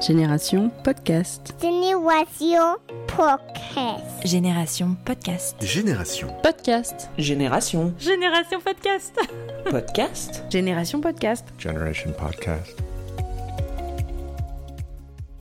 Génération Podcast. Génération Podcast. Génération Podcast. Génération. Podcast. Génération. Génération Podcast. Podcast. Génération Podcast. Generation Podcast.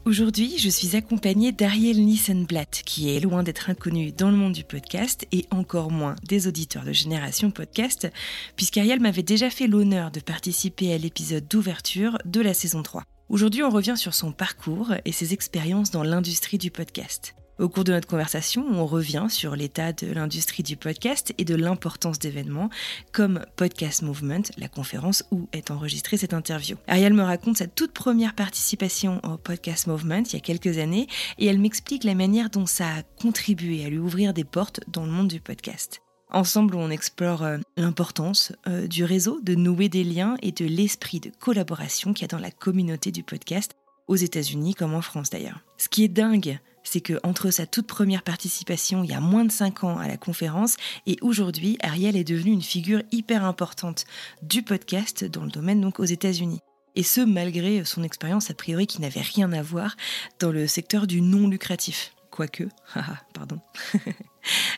Aujourd'hui, je suis accompagnée d'Ariel Nissenblatt, qui est loin d'être inconnue dans le monde du podcast et encore moins des auditeurs de Génération Podcast, puisqu'Ariel m'avait déjà fait l'honneur de participer à l'épisode d'ouverture de la saison 3. Aujourd'hui, on revient sur son parcours et ses expériences dans l'industrie du podcast. Au cours de notre conversation, on revient sur l'état de l'industrie du podcast et de l'importance d'événements comme Podcast Movement, la conférence où est enregistrée cette interview. Ariel me raconte sa toute première participation au Podcast Movement il y a quelques années et elle m'explique la manière dont ça a contribué à lui ouvrir des portes dans le monde du podcast. Ensemble, on explore euh, l'importance euh, du réseau, de nouer des liens et de l'esprit de collaboration qu'il y a dans la communauté du podcast, aux États-Unis comme en France d'ailleurs. Ce qui est dingue, c'est que entre sa toute première participation il y a moins de 5 ans à la conférence et aujourd'hui, Ariel est devenue une figure hyper importante du podcast dans le domaine donc aux États-Unis. Et ce, malgré son expérience a priori qui n'avait rien à voir dans le secteur du non lucratif. Quoique, pardon.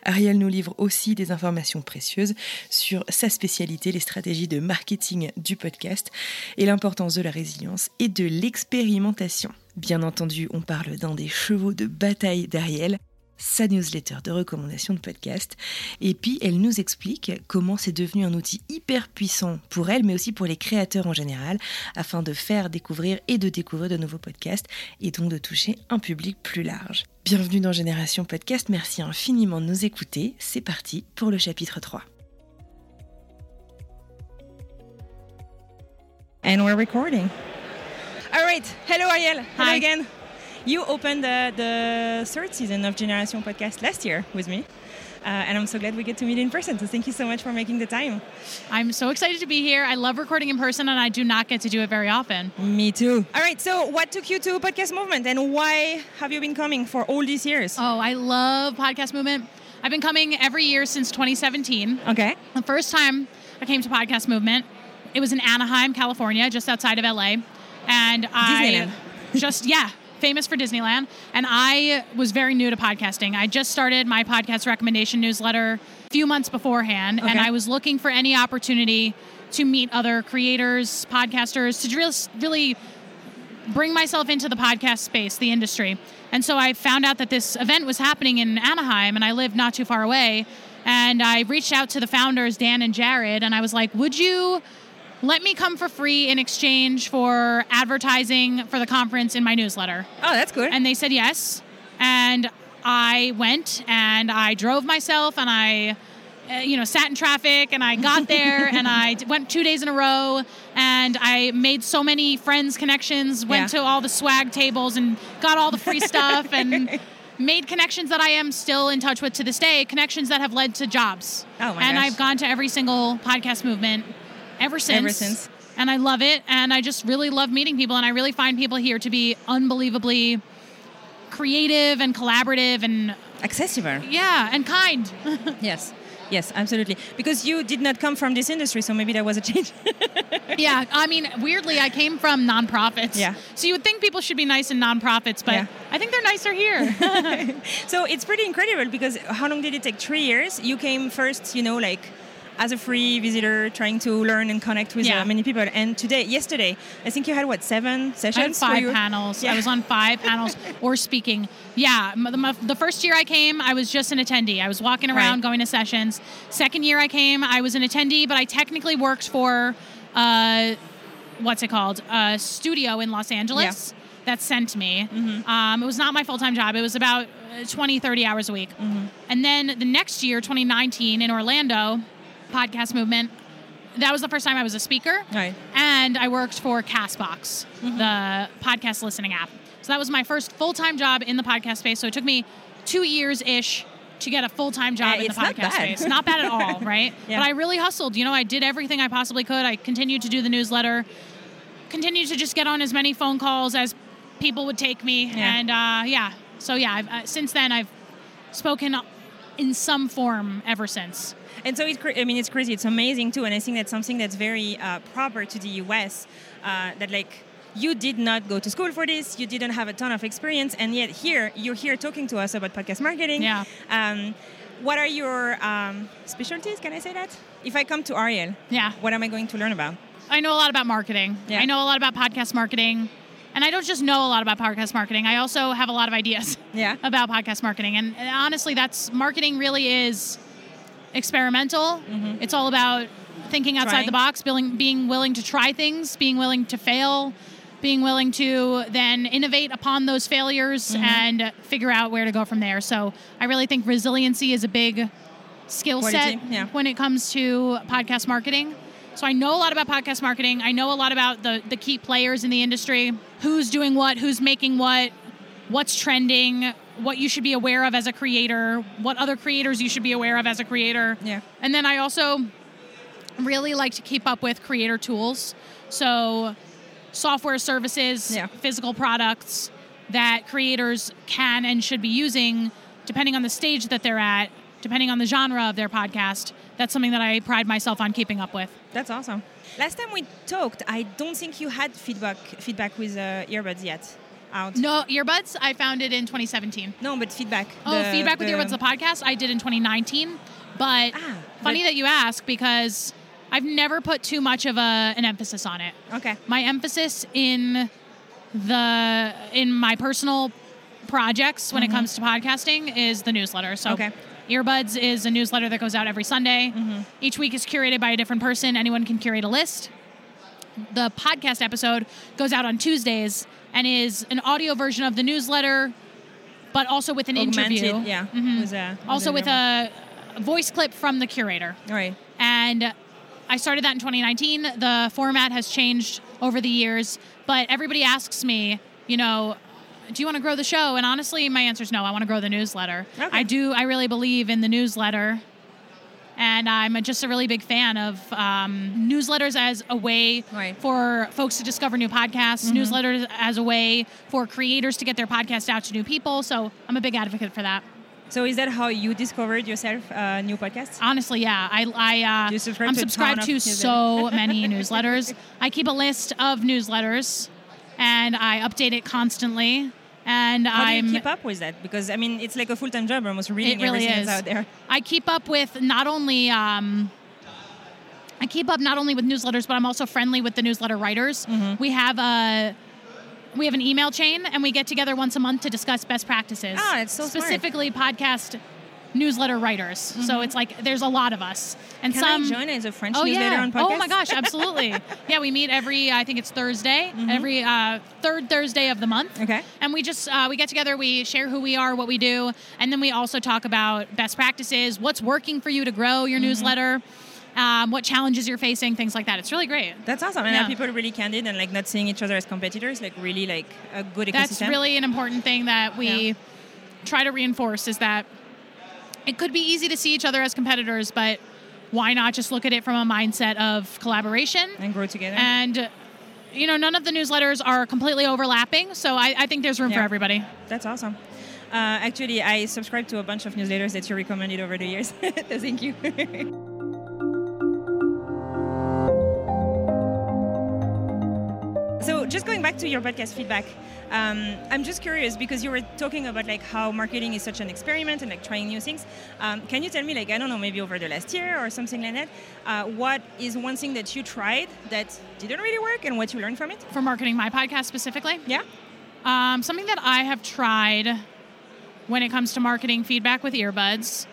Ariel nous livre aussi des informations précieuses sur sa spécialité, les stratégies de marketing du podcast et l'importance de la résilience et de l'expérimentation. Bien entendu, on parle d'un des chevaux de bataille d'Ariel, sa newsletter de recommandation de podcast. Et puis, elle nous explique comment c'est devenu un outil hyper puissant pour elle, mais aussi pour les créateurs en général, afin de faire découvrir et de découvrir de nouveaux podcasts et donc de toucher un public plus large. Bienvenue dans Génération Podcast, merci infiniment de nous écouter. C'est parti pour le chapitre 3. And we're recording. All right. Hello, Ariel. Hello Hi. again. You opened the, the third season of Generation Podcast last year with me. Uh, and I'm so glad we get to meet in person. So thank you so much for making the time. I'm so excited to be here. I love recording in person, and I do not get to do it very often. Me too. All right. So, what took you to Podcast Movement and why have you been coming for all these years? Oh, I love podcast movement. I've been coming every year since 2017. Okay. The first time I came to podcast movement, it was in Anaheim, California, just outside of LA, and I just yeah, famous for Disneyland. And I was very new to podcasting. I just started my podcast recommendation newsletter a few months beforehand, and I was looking for any opportunity to meet other creators, podcasters, to really bring myself into the podcast space, the industry. And so I found out that this event was happening in Anaheim, and I lived not too far away. And I reached out to the founders, Dan and Jared, and I was like, Would you let me come for free in exchange for advertising for the conference in my newsletter? Oh, that's good. And they said yes. And I went and I drove myself and I, uh, you know, sat in traffic and I got there and i went two days in a row and I made so many friends connections, went Yeah. to all the swag tables and got all the free stuff and made connections that I am still in touch with to this day, connections that have led to jobs. Oh my and gosh. I've gone to every single podcast movement ever since. Ever since. And I love it. And I just really love meeting people. And I really find people here to be unbelievably creative and collaborative and, Accessible. yeah, and kind. Yes. Yes, absolutely. Because you did not come from this industry, so maybe that was a change. yeah. I mean, weirdly, I came from nonprofits. Yeah. So you would think people should be nice in nonprofits, but Yeah. I think they're nicer here. So it's pretty incredible because how long did it take? Three years. You came first, you know, like as a free visitor, trying to learn and connect with Yeah. uh, many people. And today, yesterday, I think you had what seven I sessions? had five panels. Yeah. I was on five panels or speaking. Yeah, the, the first year I came, I was just an attendee. I was walking around, Right. going to sessions. Second year I came, I was an attendee, but I technically worked for, uh, what's it called, a studio in Los Angeles that sent me. Mm-hmm. Um, it was not my full time job. It was about uh, 20, 30 hours a week. Mm-hmm. And then the next year, 2019, in Orlando, podcast movement. That was the first time I was a speaker. Right. And I worked for Castbox, Mm-hmm. the podcast listening app. So that was my first full time job in the podcast space. So it took me two years ish to get a full time job Uh, in the podcast space. Not bad at all, right? Yeah. But I really hustled. You know, I did everything I possibly could. I continued to do the newsletter, continued to just get on as many phone calls as people would take me. Yeah. And uh, yeah, so yeah, I've, uh, since then I've spoken in some form ever since. And so it's, cra- I mean, it's crazy. It's amazing too, and I think that's something that's very uh, proper to the US. Uh, that like you did not go to school for this, you didn't have a ton of experience, and yet here you're here talking to us about podcast marketing. Yeah. Um, what are your um, specialties? Can I say that? If I come to Arielle, Yeah. what am I going to learn about? I know a lot about marketing. Yeah. I know a lot about podcast marketing. And I don't just know a lot about podcast marketing. I also have a lot of ideas Yeah. about podcast marketing. And, and honestly, that's marketing really is experimental. It's all about thinking outside Trying. the box, being, being willing to try things, being willing to fail, being willing to then innovate upon those failures and figure out where to go from there. So I really think resiliency is a big skill set yeah. when it comes to podcast marketing. So I know a lot about podcast marketing. I know a lot about the the key players in the industry, who's doing what, who's making what, what's trending, what you should be aware of as a creator, what other creators you should be aware of as a creator. Yeah. And then I also really like to keep up with creator tools. So software services, Yeah. physical products that creators can and should be using depending on the stage that they're at, depending on the genre of their podcast. That's something that I pride myself on keeping up with. That's awesome. Last time we talked, I don't think you had feedback feedback with uh, earbuds yet out. No, earbuds, I found it in 2017. No, but feedback. Oh, The- feedback with the- earbuds, the podcast, I did in 2019. But Ah, funny but- that you ask because I've never put too much of a, an emphasis on it. Okay. My emphasis in the in my personal projects when it comes to podcasting is the newsletter. So Okay. Earbuds is a newsletter that goes out every Sunday. Mm-hmm. Each week is curated by a different person. Anyone can curate a list. The podcast episode goes out on Tuesdays and is an audio version of the newsletter, but also with an Augmented, interview. Yeah. Mhm. With a- Also with with a voice clip from the curator. All right. And I started that in 2019. The format has changed over the years, but everybody asks me, you know, do you want to grow the show? And honestly, my answer is no. I want to grow the newsletter. Okay. I do. I really believe in the newsletter. And I'm just a really big fan of um, newsletters as a way Right. for folks to discover new podcasts, newsletters as a way for creators to get their podcast out to new people. So I'm a big advocate for that. So is that how you discovered yourself uh, new podcasts? Honestly, yeah. I, I uh, subscribe I'm to subscribed to so many newsletters. I keep a list of newsletters, and I update it constantly. And How I'm do you keep up with that? Because I mean, it's like a full-time job, almost reading it really everything is that's out there. I keep up with not only um, I keep up not only with newsletters, but I'm also friendly with the newsletter writers. Mm-hmm. We have a we have an email chain, and we get together once a month to discuss best practices. Ah, it's so smart. specifically podcast newsletter writers. So it's like there's a lot of us, and Mm-hmm. Can some I join as a French Oh newsletter yeah! on podcast? Oh my gosh, absolutely. yeah, we meet every I think it's Thursday, every uh, third Thursday of the month. Mm-hmm. Okay. And we just uh, we get together, we share who we are, what we do, and then we also talk about best practices, what's working for you to grow your Mm-hmm. newsletter, um, what challenges you're facing, things like that. It's really great. That's awesome. And Yeah. are people really candid and like not seeing each other as competitors? Like really like a good ecosystem. That's really an important thing that we Yeah. try to reinforce is that it could be easy to see each other as competitors, but why not just look at it from a mindset of collaboration and grow together. and you know none of the newsletters are completely overlapping so i, I think there's room for everybody That's awesome. Uh, actually, I subscribe to a bunch of newsletters that you recommended over the years. thank you. just going back to your podcast feedback, um, I'm just curious because you were talking about like how marketing is such an experiment and like trying new things. Um, can you tell me, like I don't know, maybe over the last year or something like that, uh, what is one thing that you tried that didn't really work and what you learned from it? for marketing my podcast specifically Yeah. um, something that i have tried when it comes to marketing feedback with earbuds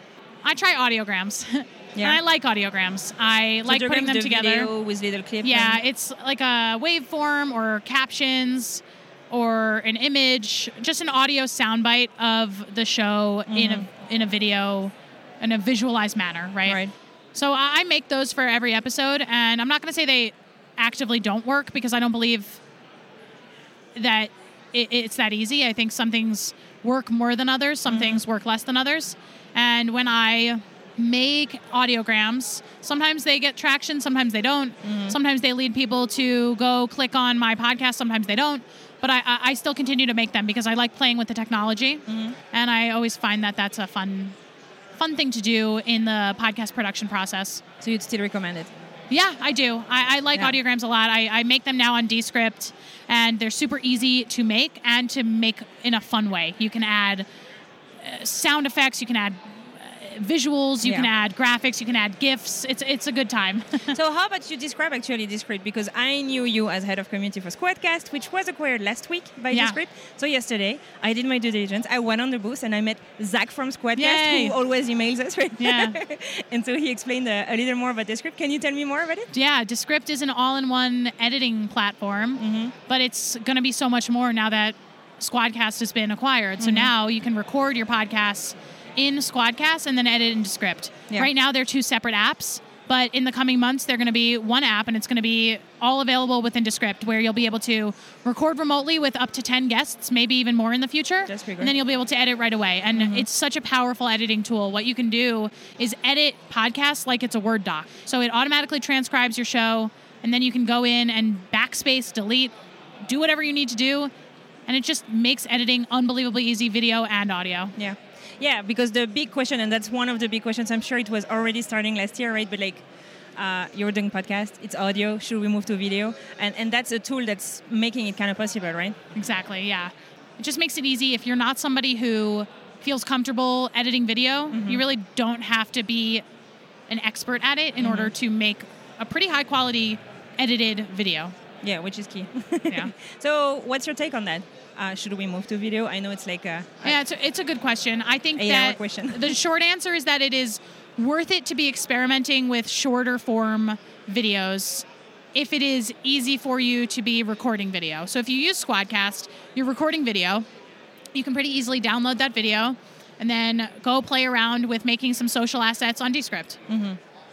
i try audiograms Yeah. and i like audiograms i like putting them the together video with little clips. Yeah, it's like a waveform or captions or an image, just an audio soundbite of the show in a mm-hmm. in a video in a visualized manner, right? Right. So I make those for every episode, and I'm not going to say they actively don't work because I don't believe that it, it's that easy. I think some things work more than others, some mm-hmm. things work less than others. And when I make audiograms, sometimes they get traction, sometimes they don't. Sometimes they lead people to go click on my podcast, sometimes they don't. But I, I still continue to make them because I like playing with the technology, and I always find that that's a fun, fun thing to do in the podcast production process. So you'd still recommend it? Yeah, I do. I, I like Yeah. audiograms a lot. I, I make them now on Descript, and they're super easy to make and to make in a fun way. You can add uh, sound effects, you can add visuals, you Yeah. can add graphics, you can add gifs. It's it's a good time. so how about you describe actually Descript because I knew you as head of community for Squadcast, which was acquired last week by Yeah. Descript. So yesterday I did my due diligence. I went on the booth and I met Zach from Squadcast, Yay. who always emails us, right? Yeah. and so he explained a, a little more about Descript. Can you tell me more about it? yeah, Descript is an all-in-one editing platform, Mm-hmm. but it's going to be so much more now that Squadcast has been acquired. Mm-hmm. So now you can record your podcasts in Squadcast and then edit in Descript. Yeah. Right now they're two separate apps, but in the coming months they're going to be one app and it's going to be all available within Descript where you'll be able to record remotely with up to 10 guests, maybe even more in the future. That's pretty great. and then you'll be able to edit right away. And Mm-hmm. it's such a powerful editing tool. What you can do is edit podcasts like it's a Word doc. So it automatically transcribes your show, and then you can go in and backspace, delete, do whatever you need to do. And it just makes editing unbelievably easy, video and audio. Yeah. Yeah, because the big question, and that's one of the big questions, I'm sure it was already starting last year, right? But like, uh, you're doing podcast, it's audio, should we move to video? And, and that's a tool that's making it kind of possible, right? Exactly, yeah. It just makes it easy. If you're not somebody who feels comfortable editing video, you really don't have to be an expert at it in order to make a pretty high quality edited video. Yeah, which is key. Yeah. so, what's your take on that? Uh, should we move to video? I know it's like a, a- Yeah, it's a, it's a good question. I think that question. the short answer is that it is worth it to be experimenting with shorter form videos if it is easy for you to be recording video. So if you use Squadcast, you're recording video. You can pretty easily download that video and then go play around with making some social assets on Descript.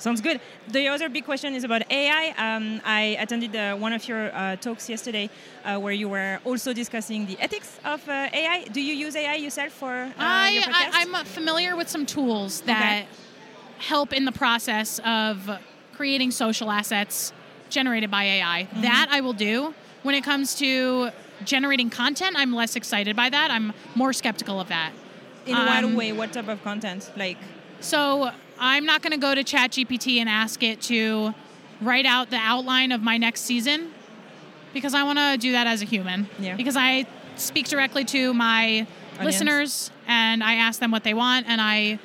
Sounds good. The other big question is about AI. Um, I attended uh, one of your uh, talks yesterday uh, where you were also discussing the ethics of uh, AI. Do you use AI yourself for uh, your I, podcast? I, I'm familiar with some tools that help in the process of creating social assets generated by AI. Mm-hmm. That I will do. When it comes to generating content, I'm less excited by that. I'm more skeptical of that. In what um, way? What type of content? Like, So I'm not going to go to ChatGPT and ask it to write out the outline of my next season because I want to do that as a human. Yeah. Because I speak directly to my listeners and I ask them what they want and I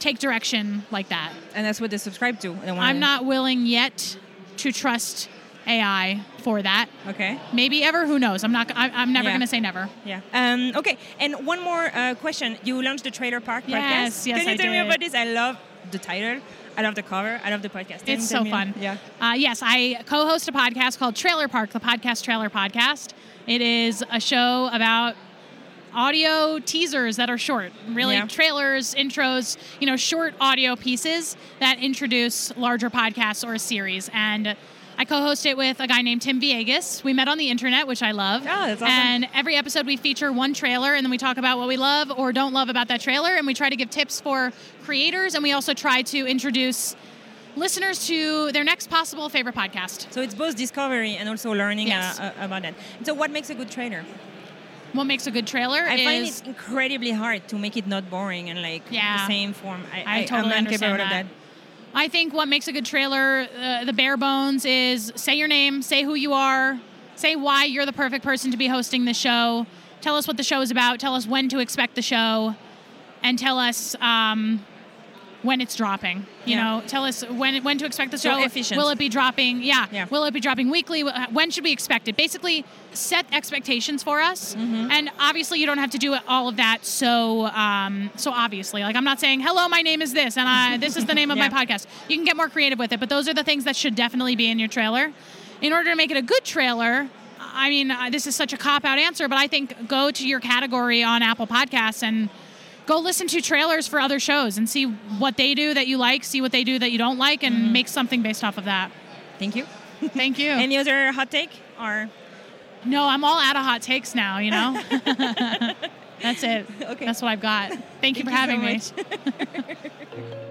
take direction like that. and that's what they subscribe to. They I'm not willing yet to trust AI for that. Okay. Maybe ever, who knows? I'm not. I, I'm never Yeah. going to say never. Yeah. Um, okay. And one more uh, question. You launched the Trailer Park Yes, podcast. yes, Can you I tell me about this? I love the title. I love the cover. I love the podcast. It's so me- fun. Yeah. Uh, yes, I co-host a podcast called Trailer Park, the podcast Trailer Podcast. It is a show about audio teasers that are short, really Yeah. trailers, intros, you know, short audio pieces that introduce larger podcasts or a series. And I co-host it with a guy named Tim Viegas. We met on the internet, which I love. Oh, that's awesome. And every episode we feature one trailer and then we talk about what we love or don't love about that trailer and we try to give tips for creators and we also try to introduce listeners to their next possible favorite podcast. So it's both discovery and also learning Yes. uh, uh, about that. So what makes a good trailer? What makes a good trailer I is find it incredibly hard to make it not boring and like Yeah. the same form. I, I I, totally am incapable understand of that. I think what makes a good trailer, uh, the bare bones, is say your name, say who you are, say why you're the perfect person to be hosting the show, tell us what the show is about, tell us when to expect the show, and tell us um, when it's dropping. You Yeah. know, tell us when when to expect the So show. efficient. Will it be dropping? Yeah. Yeah. Will it be dropping weekly? When should we expect it? Basically, set expectations for us. Mm-hmm. And obviously, you don't have to do all of that so um, so obviously. Like I'm not saying, "Hello, my name is this," and I, this is the name of Yeah. my podcast. You can get more creative with it, but those are the things that should definitely be in your trailer. In order to make it a good trailer, I mean, uh, this is such a cop out answer, but I think go to your category on Apple Podcasts and go listen to trailers for other shows and see what they do that you like, see what they do that you don't like, and mm-hmm. make something based off of that. Thank you. Thank you. Any other hot take or? no, I'm all out of hot takes now. You know. That's it. Okay. That's what I've got. Thank you Thank for you so having me.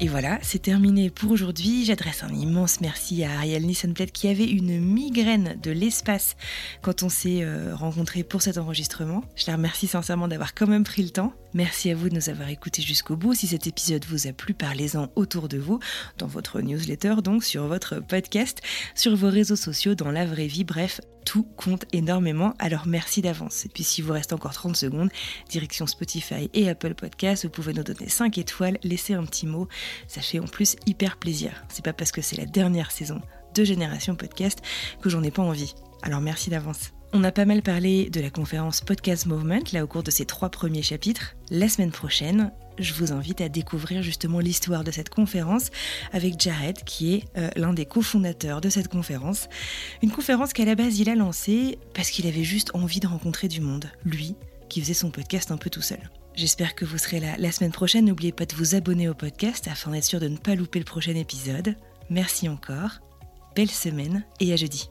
Et voilà, c'est terminé pour aujourd'hui. J'adresse un immense merci à Ariel Nissenplet qui avait une migraine de l'espace quand on s'est euh, rencontrés pour cet enregistrement. Je la remercie sincèrement d'avoir quand même pris le temps. Merci à vous de nous avoir écoutés jusqu'au bout. Si cet épisode vous a plu, parlez-en autour de vous, dans votre newsletter, donc sur votre podcast, sur vos réseaux sociaux, dans la vraie vie. Bref, tout compte énormément, alors merci d'avance. Et puis s'il vous reste encore 30 secondes, direction Spotify et Apple Podcasts, vous pouvez nous donner 5 étoiles, laisser un petit mot, ça fait en plus hyper plaisir. C'est pas parce que c'est la dernière saison de Génération Podcast que j'en ai pas envie. Alors merci d'avance. On a pas mal parlé de la conférence Podcast Movement, là au cours de ces trois premiers chapitres. La semaine prochaine, je vous invite à découvrir justement l'histoire de cette conférence avec Jared, qui est euh, l'un des cofondateurs de cette conférence. Une conférence qu'à la base il a lancée parce qu'il avait juste envie de rencontrer du monde, lui, qui faisait son podcast un peu tout seul. J'espère que vous serez là la semaine prochaine. N'oubliez pas de vous abonner au podcast afin d'être sûr de ne pas louper le prochain épisode. Merci encore, belle semaine et à jeudi.